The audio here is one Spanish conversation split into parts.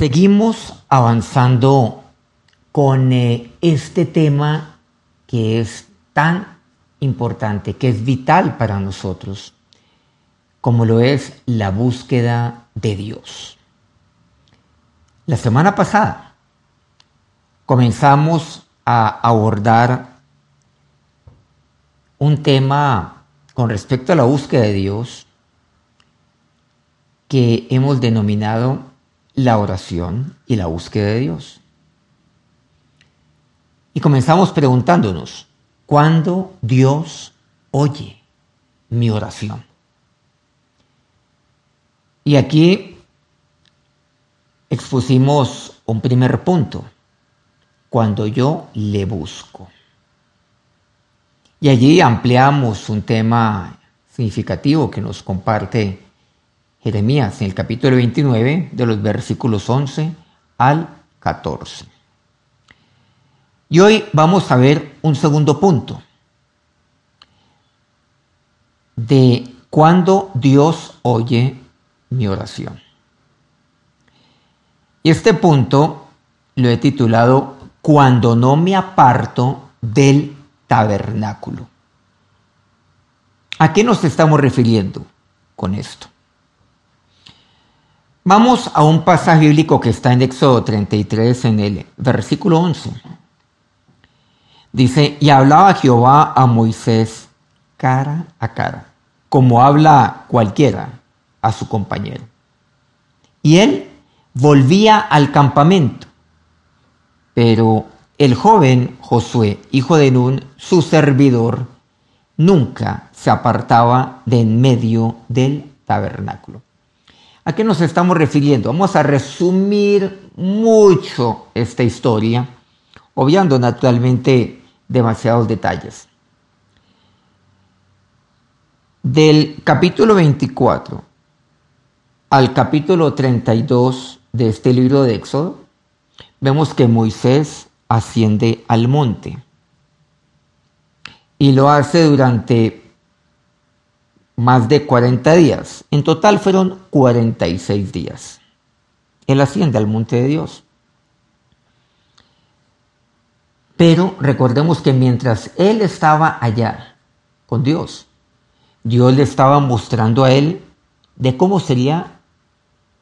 Seguimos avanzando con eh, este tema que es tan importante, que es vital para nosotros, como lo es la búsqueda de Dios. La semana pasada comenzamos a abordar un tema con respecto a la búsqueda de Dios que hemos denominado la oración y la búsqueda de Dios. Y comenzamos preguntándonos, ¿cuándo Dios oye mi oración? Y aquí expusimos un primer punto, cuando yo le busco. Y allí ampliamos un tema significativo que nos comparte Jeremías en el capítulo 29 de los versículos 11 al 14. Y hoy vamos a ver un segundo punto de cuando Dios oye mi oración. Y este punto lo he titulado Cuando no me aparto del tabernáculo. ¿A qué nos estamos refiriendo con esto? Vamos a un pasaje bíblico que está en Éxodo 33 en el versículo 11. Dice, y hablaba Jehová a Moisés cara a cara, como habla cualquiera a su compañero. Y él volvía al campamento, pero el joven Josué, hijo de Nun, su servidor, nunca se apartaba de en medio del tabernáculo. ¿A qué nos estamos refiriendo? Vamos a resumir mucho esta historia, obviando naturalmente demasiados detalles. Del capítulo 24 al capítulo 32 de este libro de Éxodo, vemos que Moisés asciende al monte y lo hace durante más de 40 días. En total fueron 46 días. Él asciende al monte de Dios. Pero recordemos que mientras él estaba allá con Dios, Dios le estaba mostrando a él de cómo sería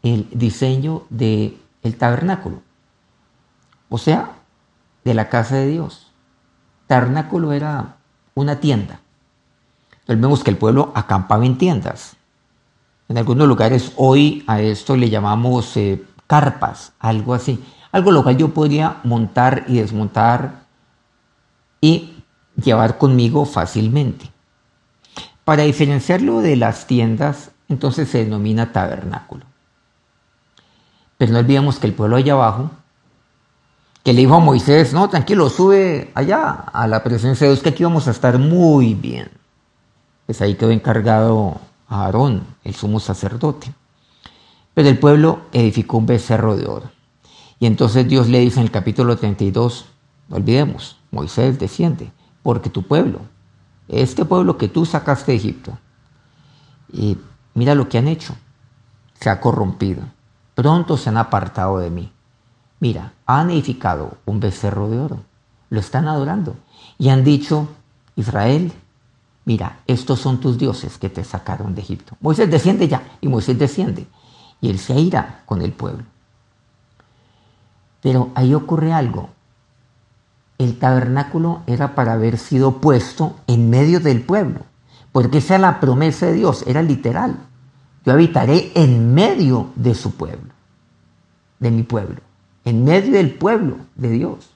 el diseño del el tabernáculo. O sea, de la casa de Dios. Tabernáculo era una tienda vemos que el pueblo acampaba en tiendas. En algunos lugares hoy a esto le llamamos eh, carpas, algo así. Algo lo cual yo podría montar y desmontar y llevar conmigo fácilmente. Para diferenciarlo de las tiendas, entonces se denomina tabernáculo. Pero no olvidemos que el pueblo allá abajo, que le dijo a Moisés, no, tranquilo, sube allá a la presencia de Dios, que aquí vamos a estar muy bien pues ahí quedó encargado a Aarón, el sumo sacerdote. Pero el pueblo edificó un becerro de oro. Y entonces Dios le dice en el capítulo 32, no olvidemos, Moisés desciende, porque tu pueblo, este pueblo que tú sacaste de Egipto, y mira lo que han hecho, se ha corrompido, pronto se han apartado de mí. Mira, han edificado un becerro de oro, lo están adorando y han dicho, Israel, mira, estos son tus dioses que te sacaron de Egipto. Moisés desciende ya, y Moisés desciende, y él se irá con el pueblo. Pero ahí ocurre algo. El tabernáculo era para haber sido puesto en medio del pueblo, porque esa es la promesa de Dios, era literal. Yo habitaré en medio de su pueblo, de mi pueblo, en medio del pueblo de Dios.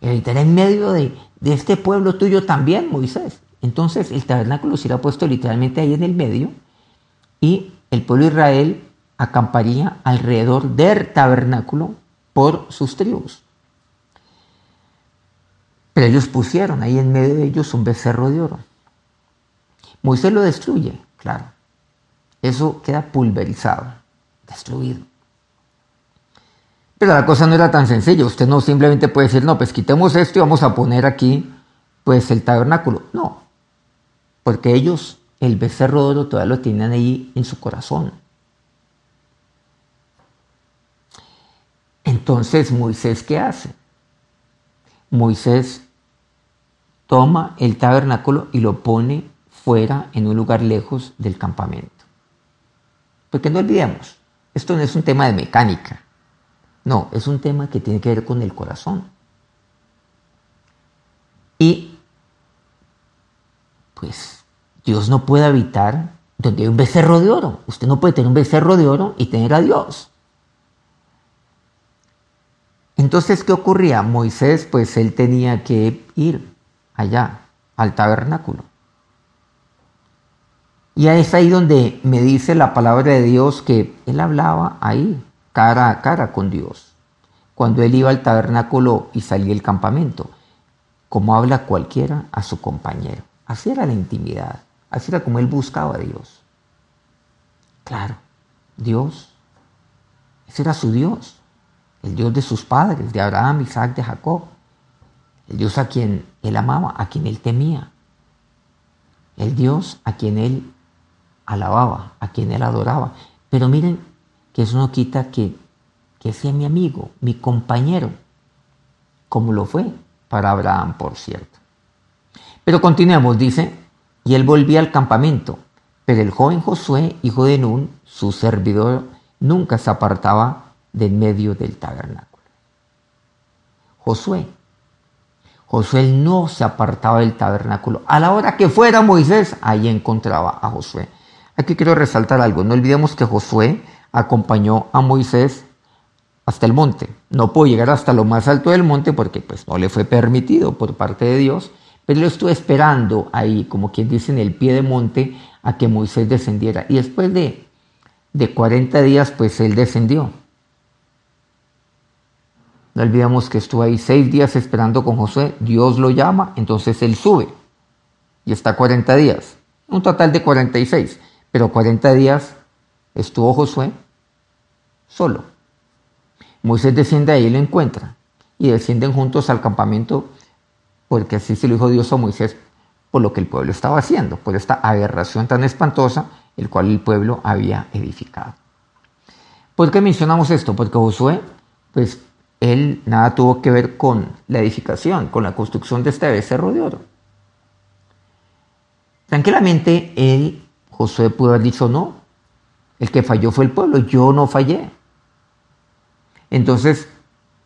Habitaré en medio de, de este pueblo tuyo también, Moisés. Entonces el tabernáculo será puesto literalmente ahí en el medio y el pueblo de Israel acamparía alrededor del tabernáculo por sus tribus. Pero ellos pusieron ahí en medio de ellos un becerro de oro. Moisés lo destruye, claro. Eso queda pulverizado, destruido. Pero la cosa no era tan sencilla. Usted no simplemente puede decir, no, pues quitemos esto y vamos a poner aquí pues el tabernáculo. No, porque ellos el becerro de todavía lo tienen ahí en su corazón. Entonces Moisés, ¿qué hace? Moisés toma el tabernáculo y lo pone fuera en un lugar lejos del campamento. Porque no olvidemos, esto no es un tema de mecánica, no, es un tema que tiene que ver con el corazón. Y pues Dios no puede habitar donde hay un becerro de oro. Usted no puede tener un becerro de oro y tener a Dios. Entonces, ¿qué ocurría? Moisés, pues él tenía que ir allá, al tabernáculo. Y es ahí donde me dice la palabra de Dios que él hablaba ahí, cara a cara con Dios, cuando él iba al tabernáculo y salía del campamento, como habla cualquiera a su compañero. Así era la intimidad, así era como él buscaba a Dios. Claro, Dios, ese era su Dios, el Dios de sus padres, de Abraham, Isaac, de Jacob, el Dios a quien él amaba, a quien él temía, el Dios a quien él alababa, a quien él adoraba. Pero miren que eso no quita que, que sea mi amigo, mi compañero, como lo fue para Abraham, por cierto. Pero continuemos, dice, y él volvía al campamento, pero el joven Josué, hijo de Nun, su servidor, nunca se apartaba de en medio del tabernáculo. Josué, Josué no se apartaba del tabernáculo. A la hora que fuera Moisés, ahí encontraba a Josué. Aquí quiero resaltar algo. No olvidemos que Josué acompañó a Moisés hasta el monte. No pudo llegar hasta lo más alto del monte porque pues no le fue permitido por parte de Dios, pero lo estuvo esperando ahí, como quien dice, en el pie de monte a que Moisés descendiera. Y después de, de 40 días, pues él descendió. No olvidemos que estuvo ahí seis días esperando con Josué. Dios lo llama, entonces él sube. Y está 40 días. Un total de 46. Pero 40 días estuvo Josué solo. Moisés desciende ahí y lo encuentra. Y descienden juntos al campamento porque así se lo dijo Dios a Moisés por lo que el pueblo estaba haciendo, por esta aberración tan espantosa el cual el pueblo había edificado. ¿Por qué mencionamos esto? Porque Josué, pues él nada tuvo que ver con la edificación, con la construcción de este becerro de oro. Tranquilamente él Josué pudo haber dicho no. El que falló fue el pueblo, yo no fallé. Entonces,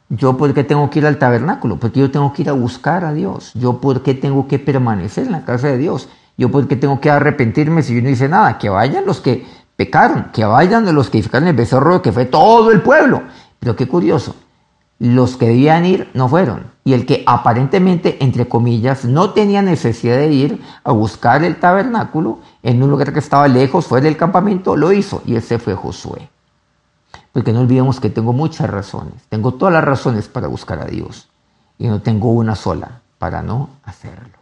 ¿yo por qué tengo que ir al tabernáculo? Porque yo tengo que ir a buscar a Dios. ¿Yo por qué tengo que permanecer en la casa de Dios? ¿Yo por qué tengo que arrepentirme si yo no hice nada? Que vayan los que pecaron, que vayan los que edificaron el becerro, que fue todo el pueblo. Pero qué curioso, los que debían ir no fueron. Y el que aparentemente, entre comillas, no tenía necesidad de ir a buscar el tabernáculo en un lugar que estaba lejos, fuera del campamento, lo hizo. Y ese fue Josué. Porque no olvidemos que tengo muchas razones. Tengo todas las razones para buscar a Dios. Y no tengo una sola para no hacerlo.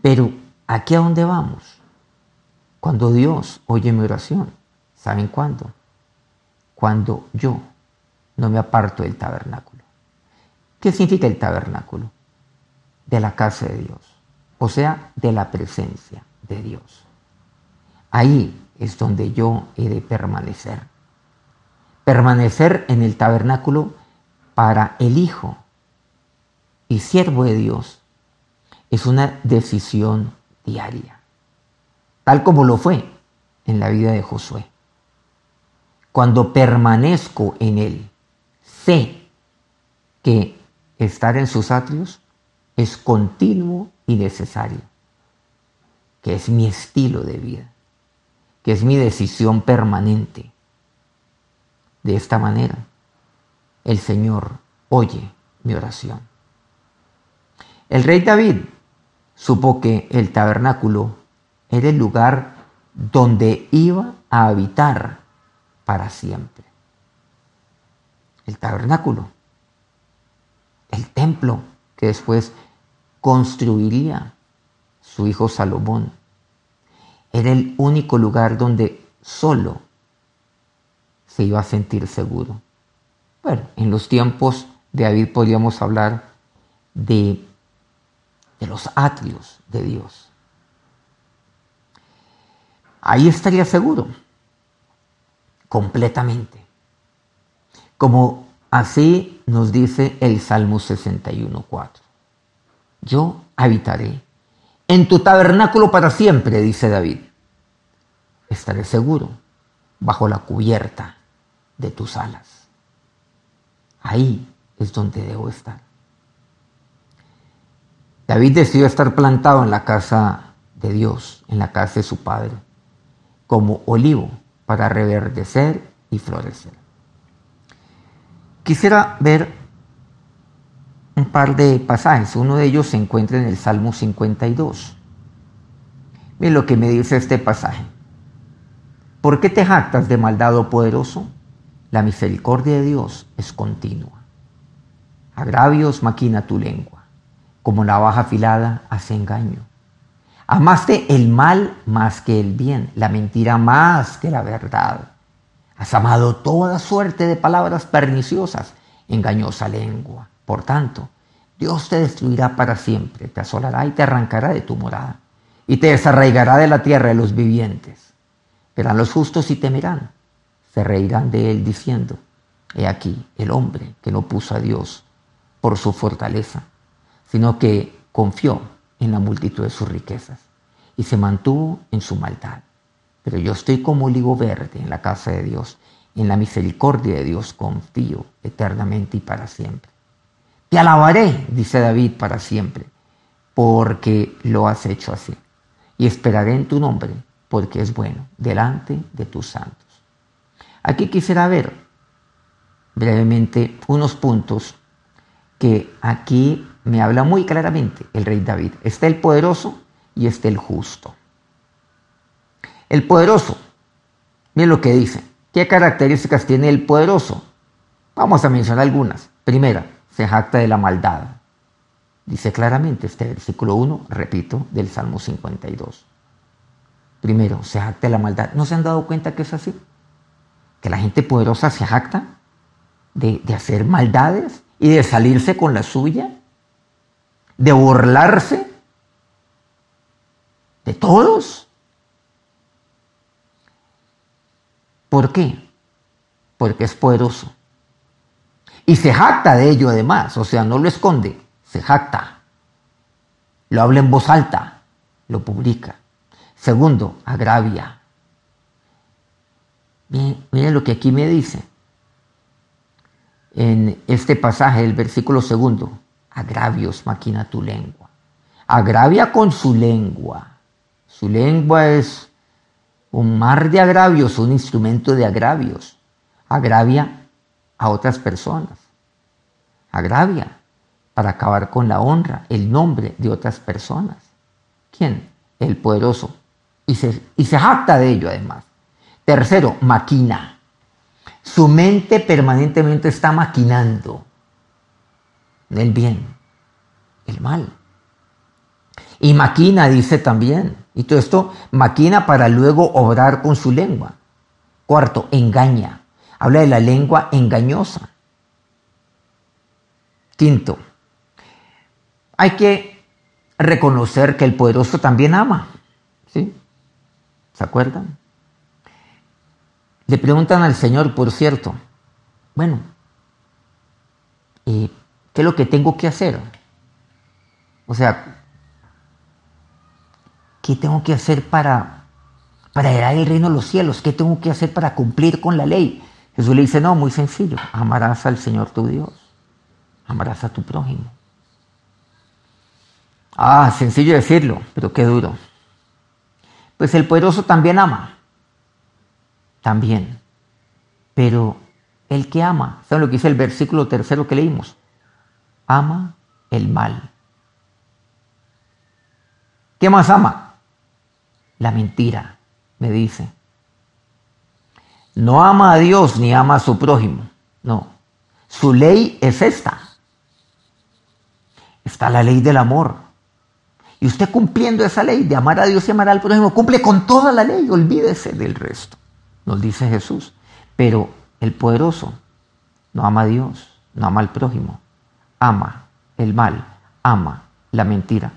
Pero, ¿aquí a dónde vamos? Cuando Dios oye mi oración. ¿Saben cuándo? Cuando yo no me aparto del tabernáculo. ¿Qué significa el tabernáculo? De la casa de Dios, o sea, de la presencia de Dios. Ahí es donde yo he de permanecer. Permanecer en el tabernáculo para el Hijo y siervo de Dios es una decisión diaria, tal como lo fue en la vida de Josué. Cuando permanezco en Él, sé que estar en sus atrios es continuo y necesario, que es mi estilo de vida, que es mi decisión permanente. De esta manera, el Señor oye mi oración. El rey David supo que el tabernáculo era el lugar donde iba a habitar para siempre el tabernáculo, el templo que después construiría su hijo Salomón. Era el único lugar donde solo se iba a sentir seguro. Bueno, en los tiempos de David podríamos hablar de, de los atrios de Dios. Ahí estaría seguro, completamente. Como así nos dice el Salmo 61.4. Yo habitaré en tu tabernáculo para siempre, dice David. Estaré seguro bajo la cubierta de tus alas. Ahí es donde debo estar. David decidió estar plantado en la casa de Dios, en la casa de su padre, como olivo para reverdecer y florecer. Quisiera ver un par de pasajes. Uno de ellos se encuentra en el Salmo 52. Miren lo que me dice este pasaje. ¿Por qué te jactas de maldad, oh poderoso? La misericordia de Dios es continua. Agravios maquina tu lengua, como navaja afilada hace engaño. Amaste el mal más que el bien, la mentira más que la verdad. Has amado toda suerte de palabras perniciosas, engañosa lengua. Por tanto, Dios te destruirá para siempre, te asolará y te arrancará de tu morada, y te desarraigará de la tierra de los vivientes. Verán los justos y temerán, se reirán de él diciendo, he aquí el hombre que no puso a Dios por su fortaleza, sino que confió en la multitud de sus riquezas y se mantuvo en su maldad. Pero yo estoy como olivo verde en la casa de Dios, en la misericordia de Dios confío eternamente y para siempre. Te alabaré, dice David, para siempre, porque lo has hecho así. Y esperaré en tu nombre, porque es bueno, delante de tus santos. Aquí quisiera ver brevemente unos puntos que aquí me habla muy claramente el rey David. Está el poderoso y está el justo. El poderoso, miren lo que dice. ¿Qué características tiene el poderoso? Vamos a mencionar algunas. Primera, se jacta de la maldad. Dice claramente este versículo 1, repito, del Salmo 52. Primero, se jacta de la maldad. ¿No se han dado cuenta que es así? Que la gente poderosa se jacta de, de hacer maldades y de salirse con la suya, de burlarse de todos. ¿Por qué? Porque es poderoso. Y se jacta de ello además, o sea, no lo esconde, se jacta. Lo habla en voz alta, lo publica. Segundo, agravia. Miren, lo que aquí me dice en este pasaje del versículo segundo. Agravios maquina tu lengua. Agravia con su lengua. Su lengua es un mar de agravios, un instrumento de agravios. Agravia a otras personas. Agravia para acabar con la honra, el nombre de otras personas. ¿Quién? El poderoso. Y se, y se jacta de ello además. Tercero, maquina. Su mente permanentemente está maquinando el bien, el mal. Y maquina, dice también. Y todo esto maquina para luego obrar con su lengua. Cuarto, engaña. Habla de la lengua engañosa. Quinto, hay que reconocer que el poderoso también ama. ¿Sí? ¿Se acuerdan? Le preguntan al Señor, por cierto, bueno, ¿qué es lo que tengo que hacer? O sea, ¿qué tengo que hacer para, para heredar el reino de los cielos? ¿Qué tengo que hacer para cumplir con la ley? Jesús le dice, no, muy sencillo, amarás al Señor tu Dios, amarás a tu prójimo. Ah, sencillo decirlo, pero qué duro. Pues el poderoso también ama, también, pero el que ama, ¿saben lo que dice el versículo tercero que leímos? Ama el mal. ¿Qué más ama? La mentira, me dice. No ama a Dios ni ama a su prójimo. No. Su ley es esta. Está la ley del amor. Y usted cumpliendo esa ley de amar a Dios y amar al prójimo, cumple con toda la ley, olvídese del resto, nos dice Jesús. Pero el poderoso no ama a Dios, no ama al prójimo, ama el mal, ama la mentira.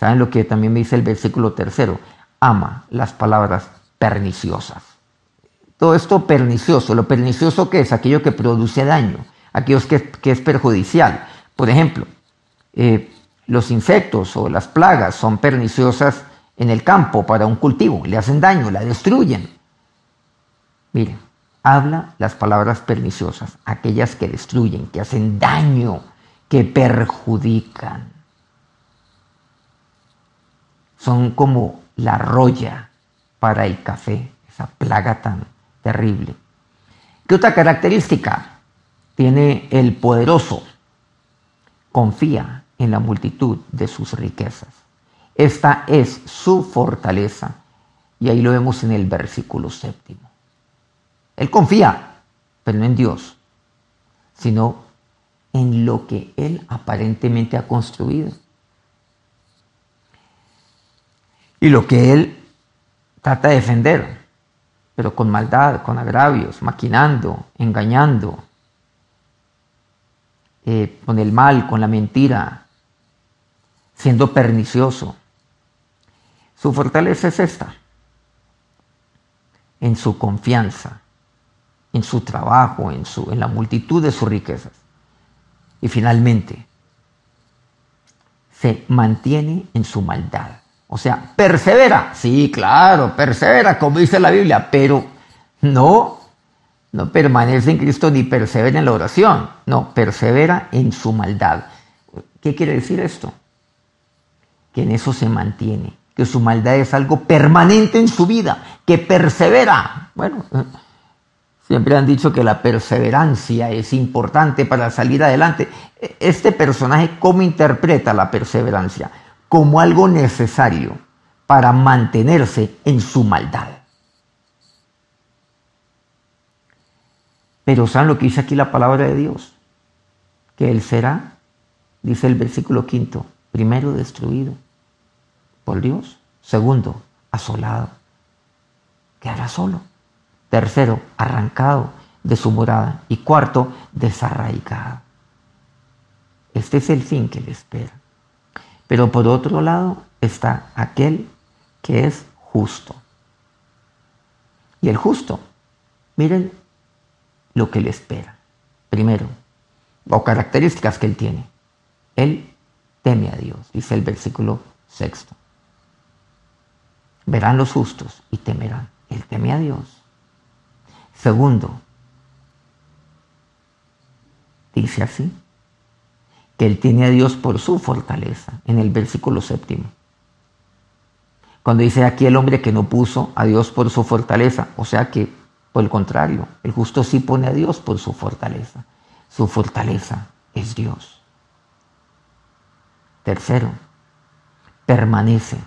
¿Saben lo que también me dice el versículo tercero? Ama las palabras perniciosas todo esto pernicioso. Lo pernicioso que es aquello que produce daño, aquello que, es perjudicial. Por ejemplo, eh, los insectos o las plagas son perniciosas en el campo para un cultivo, le hacen daño, la destruyen. Miren, habla las palabras perniciosas, aquellas que destruyen, que hacen daño, que perjudican. Son como la roya para el café, esa plaga tan terrible. ¿Qué otra característica tiene el poderoso? Confía en la multitud de sus riquezas. Esta es su fortaleza. Y ahí lo vemos en el versículo séptimo. Él confía, pero no en Dios, sino en lo que él aparentemente ha construido. Y lo que él trata de defender, pero con maldad, con agravios, maquinando, engañando, eh, con el mal, con la mentira, siendo pernicioso. Su fortaleza es esta, en su confianza, en su trabajo, en, su, en la multitud de sus riquezas. Y finalmente, se mantiene en su maldad. O sea, persevera. Sí, claro, persevera, como dice la Biblia, pero no, no permanece en Cristo ni persevera en la oración. No, persevera en su maldad. ¿Qué quiere decir esto? Que en eso se mantiene, que su maldad es algo permanente en su vida, que persevera. Bueno, Siempre han dicho que la perseverancia es importante para salir adelante. Este personaje, ¿cómo interpreta la perseverancia? Como algo necesario para mantenerse en su maldad. Pero ¿saben lo que dice aquí la palabra de Dios? Que Él será, dice el versículo quinto, primero destruido por Dios, segundo, asolado, quedará solo. Tercero, arrancado de su morada. Y cuarto, desarraigado. Este es el fin que le espera. Pero por otro lado está aquel que es justo. Y el justo, miren lo que le espera. Primero, o características que él tiene. Él teme a Dios, dice el versículo sexto. Verán los justos y temerán. Él teme a Dios. Segundo, dice así, que él tiene a Dios por su fortaleza, en el versículo séptimo. Cuando dice aquí el hombre que no puso a Dios por su fortaleza, o sea que, por el contrario, el justo sí pone a Dios por su fortaleza. Su fortaleza es Dios. Tercero, permanece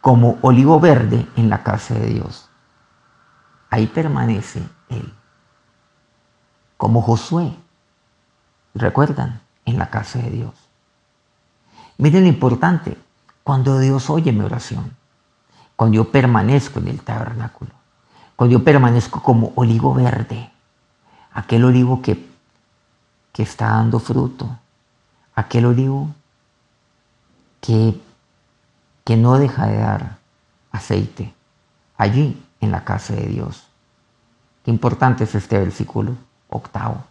como olivo verde en la casa de Dios ahí permanece él. Como Josué, recuerdan, en la casa de Dios. Miren lo importante, cuando Dios oye mi oración, cuando yo permanezco en el tabernáculo, cuando yo permanezco como olivo verde, aquel olivo que, que está dando fruto, aquel olivo que, que no deja de dar aceite, allí en la casa de Dios. Qué importante es este versículo octavo.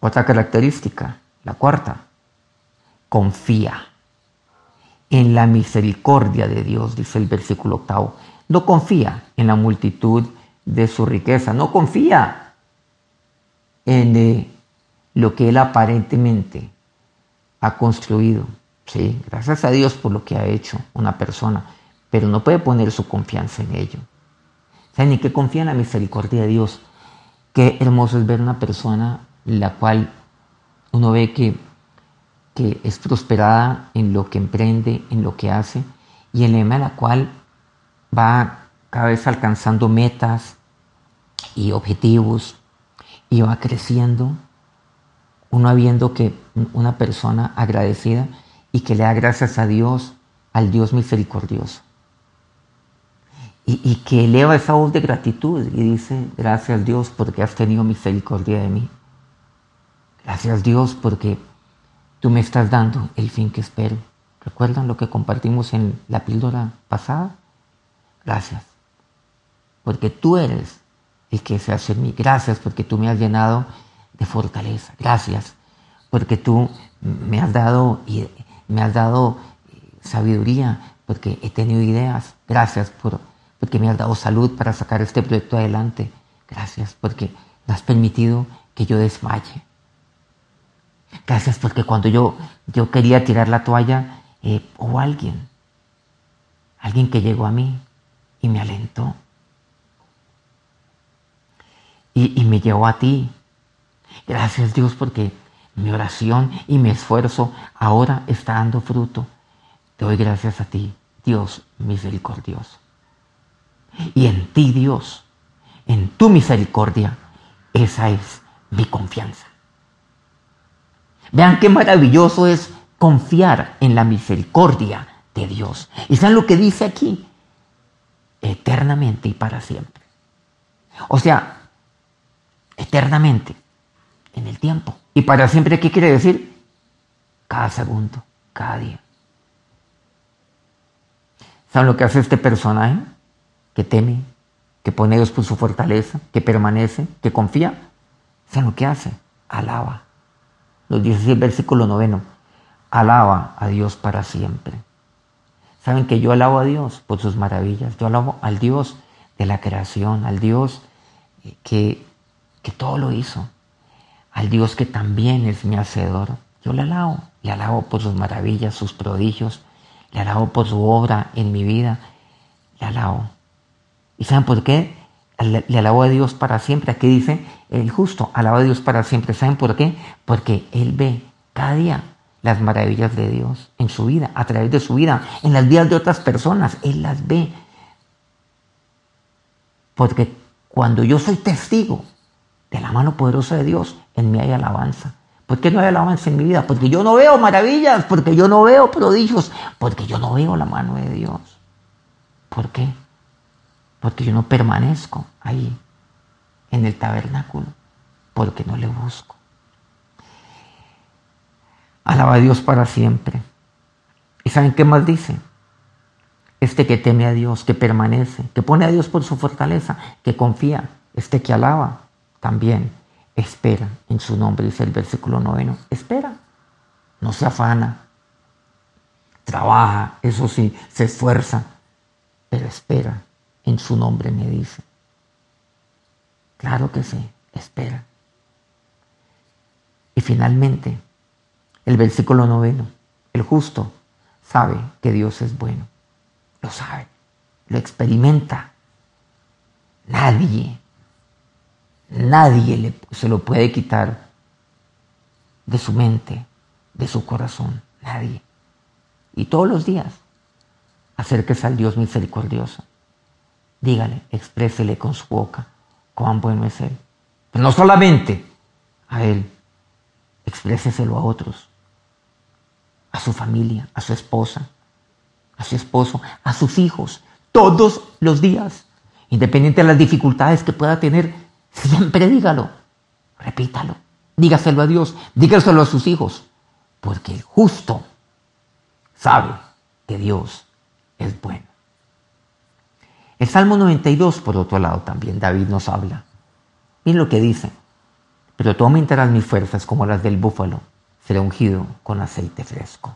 Otra característica, la cuarta, confía en la misericordia de Dios, dice el versículo octavo. No confía en la multitud de su riqueza, no confía en eh, lo que él aparentemente ha construido. Sí, gracias a Dios por lo que ha hecho una persona, pero no puede poner su confianza en ello. ¿Saben ni que confía en la misericordia de Dios? Qué hermoso es ver una persona la cual uno ve que, que es prosperada en lo que emprende, en lo que hace, y en lema de la cual va cada vez alcanzando metas y objetivos y va creciendo, uno viendo que una persona agradecida y que le da gracias a Dios, al Dios misericordioso y, que eleva esa voz de gratitud y dice, gracias Dios porque has tenido misericordia de mí. Gracias Dios porque tú me estás dando el fin que espero. ¿Recuerdan lo que compartimos en la píldora pasada? Gracias. porque tú eres el que se hace en mí. Gracias porque tú me has llenado de fortaleza. Gracias porque tú me has dado, me has dado eh, sabiduría, porque he tenido ideas. Gracias por, porque me has dado salud para sacar este proyecto adelante. Gracias porque has permitido que yo desmaye. Gracias porque cuando yo, yo quería tirar la toalla, eh, hubo alguien, alguien que llegó a mí y me alentó. Y, y me llevó a ti. Gracias Dios porque mi oración y mi esfuerzo ahora está dando fruto. Te doy gracias a ti, Dios misericordioso. Y en ti, Dios, en tu misericordia, esa es mi confianza. Vean qué maravilloso es confiar en la misericordia de Dios. ¿Y saben lo que dice aquí? Eternamente y para siempre. O sea, eternamente, en el tiempo. Y para siempre, ¿qué quiere decir? Cada segundo, cada día. ¿Saben lo que hace este personaje? Que teme, que pone Dios por su fortaleza, que permanece, que confía. ¿Saben lo que hace? Alaba. Nos dice el versículo noveno. Alaba a Dios para siempre. Saben que yo alabo a Dios por sus maravillas. Yo alabo al Dios de la creación, al Dios que, que todo lo hizo, al Dios que también es mi hacedor. Yo le alabo, le alabo por sus maravillas, sus prodigios, le alabo por su obra en mi vida, le alabo. ¿Y saben por qué? Le, alabo a Dios para siempre. Aquí dice el justo, alaba a Dios para siempre. ¿Saben por qué? Porque Él ve cada día las maravillas de Dios en su vida, a través de su vida, en las vidas de otras personas. Él las ve. Porque cuando yo soy testigo de la mano poderosa de Dios, en mí hay alabanza. ¿Por qué no hay alabanza en mi vida? Porque yo no veo maravillas, porque yo no veo prodigios, porque yo no veo la mano de Dios. ¿Por qué? Porque yo no permanezco ahí, en el tabernáculo, porque no le busco. Alaba a Dios para siempre. ¿Y saben qué más dice? Este que teme a Dios, que permanece, que pone a Dios por su fortaleza, que confía, este que alaba también espera en su nombre, dice el versículo noveno, espera, no se afana, trabaja, eso sí, se esfuerza, pero espera en su nombre, me dice. Claro que sí, espera. Y finalmente, el versículo noveno, el justo sabe que Dios es bueno, lo sabe, lo experimenta. Nadie Nadie se lo puede quitar de su mente, de su corazón. Nadie. Y todos los días, acérquese al Dios misericordioso. Dígale, exprésele con su boca cuán bueno es Él. Pero no solamente a Él, expréseselo a otros, a su familia, a su esposa, a su esposo, a sus hijos, todos los días, independiente de las dificultades que pueda tener Siempre dígalo, repítalo, dígaselo a Dios, dígaselo a sus hijos, porque el justo sabe que Dios es bueno. El Salmo 92, por otro lado, también David nos habla. Miren lo que dice. Pero tú aumentarás mis fuerzas como las del búfalo. Seré ungido con aceite fresco.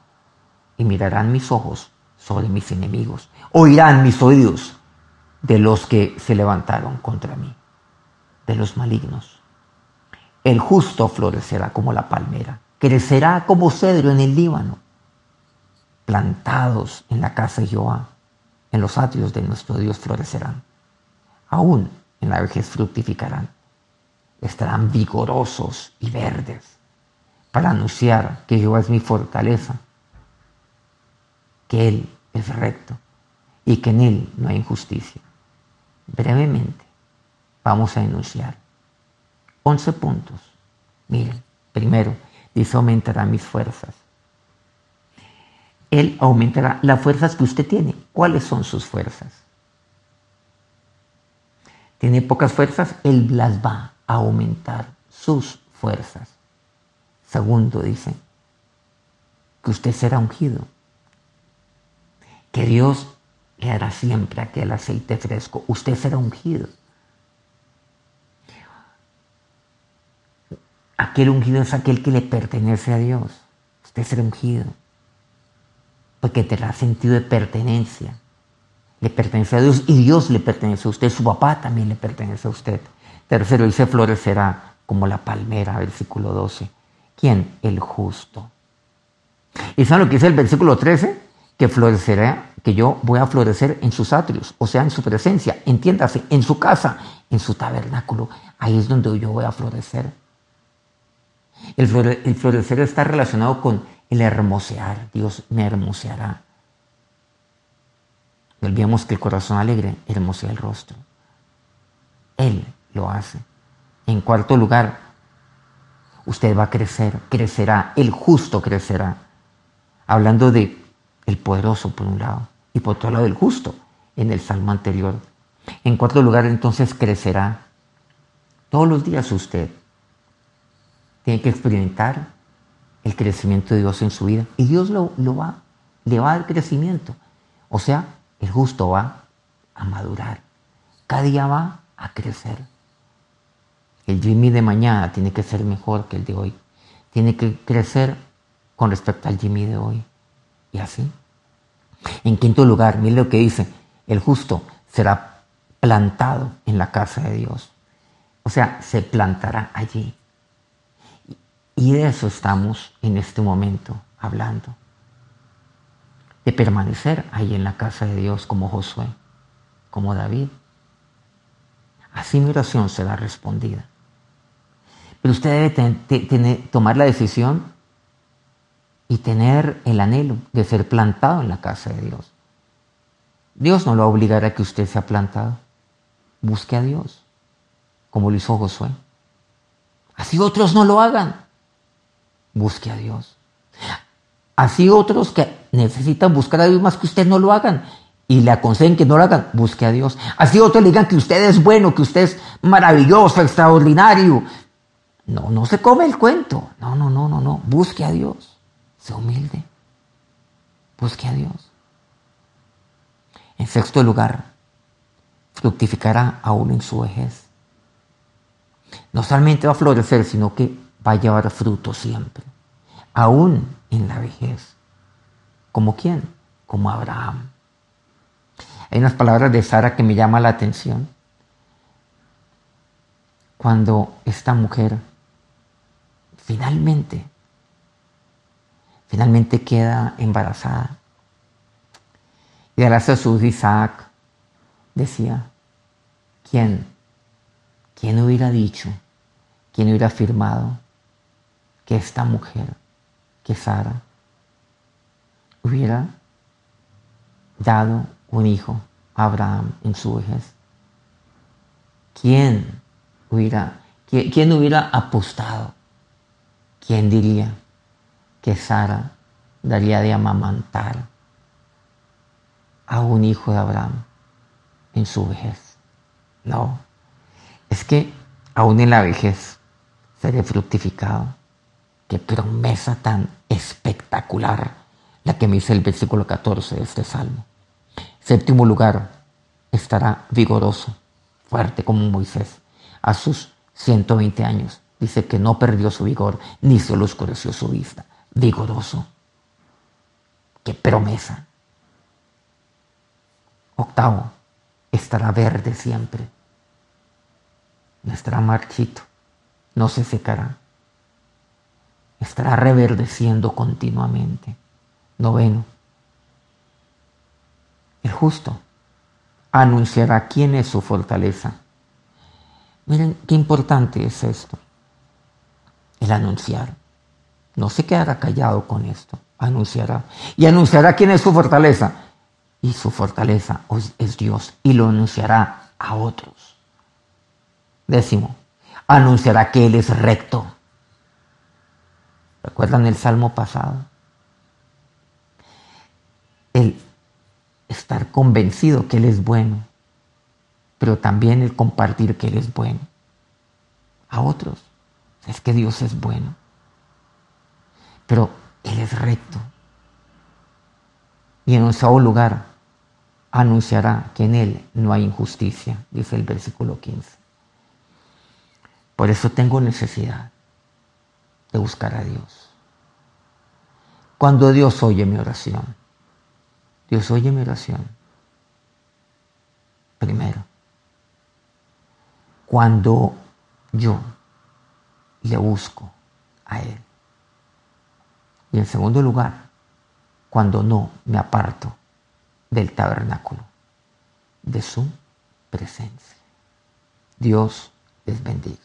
Y mirarán mis ojos sobre mis enemigos. Oirán mis oídos de los que se levantaron contra mí de los malignos. El justo florecerá como la palmera, crecerá como cedro en el Líbano, plantados en la casa de Jehová, en los atrios de nuestro Dios florecerán, aún en la vejez fructificarán, estarán vigorosos y verdes para anunciar que Jehová es mi fortaleza, que Él es recto y que en Él no hay injusticia. Brevemente, vamos a enunciar. 11 puntos. Miren, primero, dice aumentará mis fuerzas. Él aumentará las fuerzas que usted tiene. ¿Cuáles son sus fuerzas? Tiene pocas fuerzas, Él las va a aumentar, sus fuerzas. Segundo, dice, que usted será ungido. Que Dios le dará siempre aquel aceite fresco. Usted será ungido. Aquel ungido es aquel que le pertenece a Dios. Usted será ungido. Porque tendrá sentido de pertenencia. Le pertenece a Dios y Dios le pertenece a usted. Su papá también le pertenece a usted. Tercero, se florecerá como la palmera, versículo 12. ¿Quién? El justo. ¿Y saben lo que dice el versículo 13? Que florecerá, que yo voy a florecer en sus atrios, o sea, en su presencia, entiéndase, en su casa, en su tabernáculo. Ahí es donde yo voy a florecer. El, florecer está relacionado con el hermosear. Dios me hermoseará. No olvidemos que el corazón alegre hermosea el rostro. Él lo hace. En cuarto lugar, usted va a crecer, crecerá, el justo crecerá. Hablando de el poderoso por un lado y por otro lado el justo en el salmo anterior. En cuarto lugar, entonces crecerá. Todos los días usted tiene que experimentar el crecimiento de Dios en su vida y Dios lo, lo va, le va a dar crecimiento. O sea, el justo va a madurar. Cada día va a crecer. El Jimmy de mañana tiene que ser mejor que el de hoy. Tiene que crecer con respecto al Jimmy de hoy. Y así. En quinto lugar, mire lo que dice, el justo será plantado en la casa de Dios. O sea, se plantará allí. Y de eso estamos en este momento hablando. De permanecer ahí en la casa de Dios como Josué, como David. Así mi oración será respondida. Pero usted debe tomar la decisión y tener el anhelo de ser plantado en la casa de Dios. Dios no lo obligará a que usted sea plantado. Busque a Dios, como lo hizo Josué. Así otros no lo hagan. Busque a Dios. Así otros que necesitan buscar a Dios más que usted no lo hagan y le aconsejen que no lo hagan, busque a Dios. Así otros le digan que usted es bueno, que usted es maravilloso, extraordinario, no, no se come el cuento. No, no, no, no, no. Busque a Dios. Sea humilde. Busque a Dios. En sexto lugar, fructificará aún en su vejez. No solamente va a florecer, sino que va a llevar fruto siempre. Aún en la vejez. ¿Como quién? Como Abraham. Hay unas palabras de Sara que me llaman la atención. Cuando esta mujer finalmente, finalmente queda embarazada. Y gracias a su Isaac decía, ¿quién? ¿Quién hubiera dicho? ¿Quién hubiera afirmado que esta mujer, que Sara, hubiera dado un hijo a Abraham en su vejez? ¿Quién hubiera, quién hubiera apostado ¿Quién diría que Sara daría de amamantar a un hijo de Abraham en su vejez? No, es que aún en la vejez seré fructificado. Qué promesa tan espectacular la que me dice el versículo 14 de este salmo. Séptimo lugar, estará vigoroso, fuerte como Moisés, a sus 120 años dice que no perdió su vigor, ni se le oscureció su vista. Vigoroso. Qué promesa. Octavo, estará verde siempre. No estará marchito, no se secará. Estará reverdeciendo continuamente. Noveno, el justo anunciará quién es su fortaleza. Miren qué importante es esto el anunciar. No se quedará callado con esto, anunciará. Y anunciará quién es su fortaleza. Y su fortaleza es Dios y lo anunciará a otros. Décimo, anunciará que Él es recto. ¿Recuerdan el salmo pasado? El estar convencido que Él es bueno, pero también el compartir que Él es bueno a otros. Es que Dios es bueno. Pero Él es recto. Y en un segundo lugar, anunciará que en Él no hay injusticia, dice el versículo 15. Por eso tengo necesidad de buscar a Dios. Cuando Dios oye mi oración, Dios oye mi oración. Primero, cuando yo le busco a Él. Y en segundo lugar, cuando no me aparto del tabernáculo, de su presencia. Dios les bendiga.